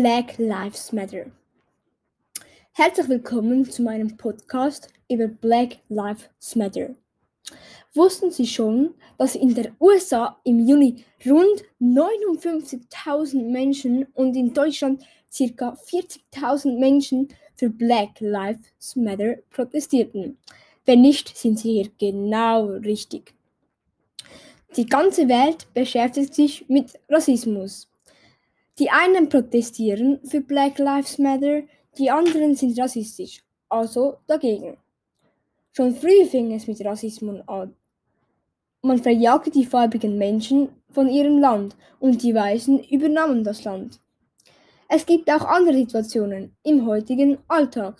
Black Lives Matter. Herzlich willkommen zu meinem Podcast über Black Lives Matter. Wussten Sie schon, dass in der USA im Juni rund 59.000 Menschen und in Deutschland ca. 40.000 Menschen für Black Lives Matter protestierten? Wenn nicht, sind Sie hier genau richtig. Die ganze Welt beschäftigt sich mit Rassismus. Die einen protestieren für Black Lives Matter, die anderen sind rassistisch, also dagegen. Schon früh fing es mit Rassismus an. Man verjagte die farbigen Menschen von ihrem Land und die Weißen übernahmen das Land. Es gibt auch andere Situationen im heutigen Alltag,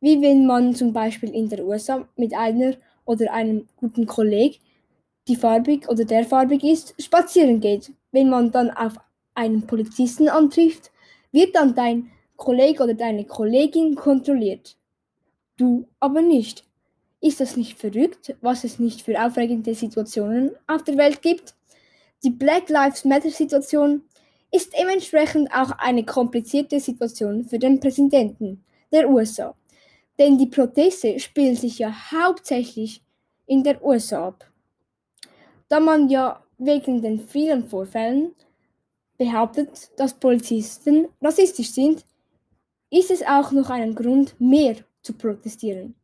wie wenn man zum Beispiel in der USA mit einer oder einem guten Kollegen, die farbig oder der farbig ist, spazieren geht. Wenn man dann auf einen Polizisten antrifft, wird dann dein Kollege oder deine Kollegin kontrolliert. Du aber nicht. Ist das nicht verrückt, was es nicht für aufregende Situationen auf der Welt gibt? Die Black Lives Matter Situation ist dementsprechend auch eine komplizierte Situation für den Präsidenten der USA. Denn die Proteste spielen sich ja hauptsächlich in der USA ab. Da man ja wegen den vielen Vorfällen behauptet, dass Polizisten rassistisch sind, ist es auch noch ein Grund mehr zu protestieren.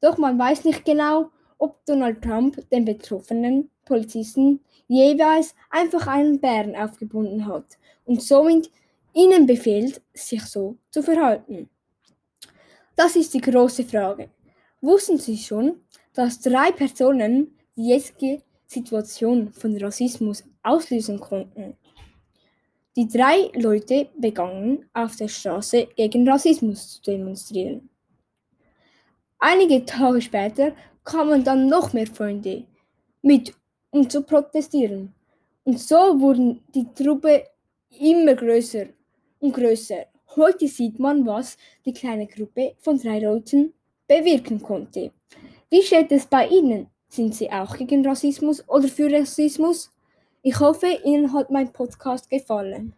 Doch man weiß nicht genau, ob Donald Trump den betroffenen Polizisten jeweils einfach einen Bären aufgebunden hat und somit ihnen befiehlt, sich so zu verhalten. Das ist die große Frage. Wussten Sie schon, dass drei Personen die jetzige Situation von Rassismus auslösen konnten? Die drei Leute begannen auf der Straße gegen Rassismus zu demonstrieren. Einige Tage später kamen dann noch mehr Freunde mit, um zu protestieren. Und so wurden die Truppe immer größer und größer. Heute sieht man, was die kleine Gruppe von drei Leuten bewirken konnte. Wie steht es bei Ihnen? Sind Sie auch gegen Rassismus oder für Rassismus? Ich hoffe, Ihnen hat mein Podcast gefallen.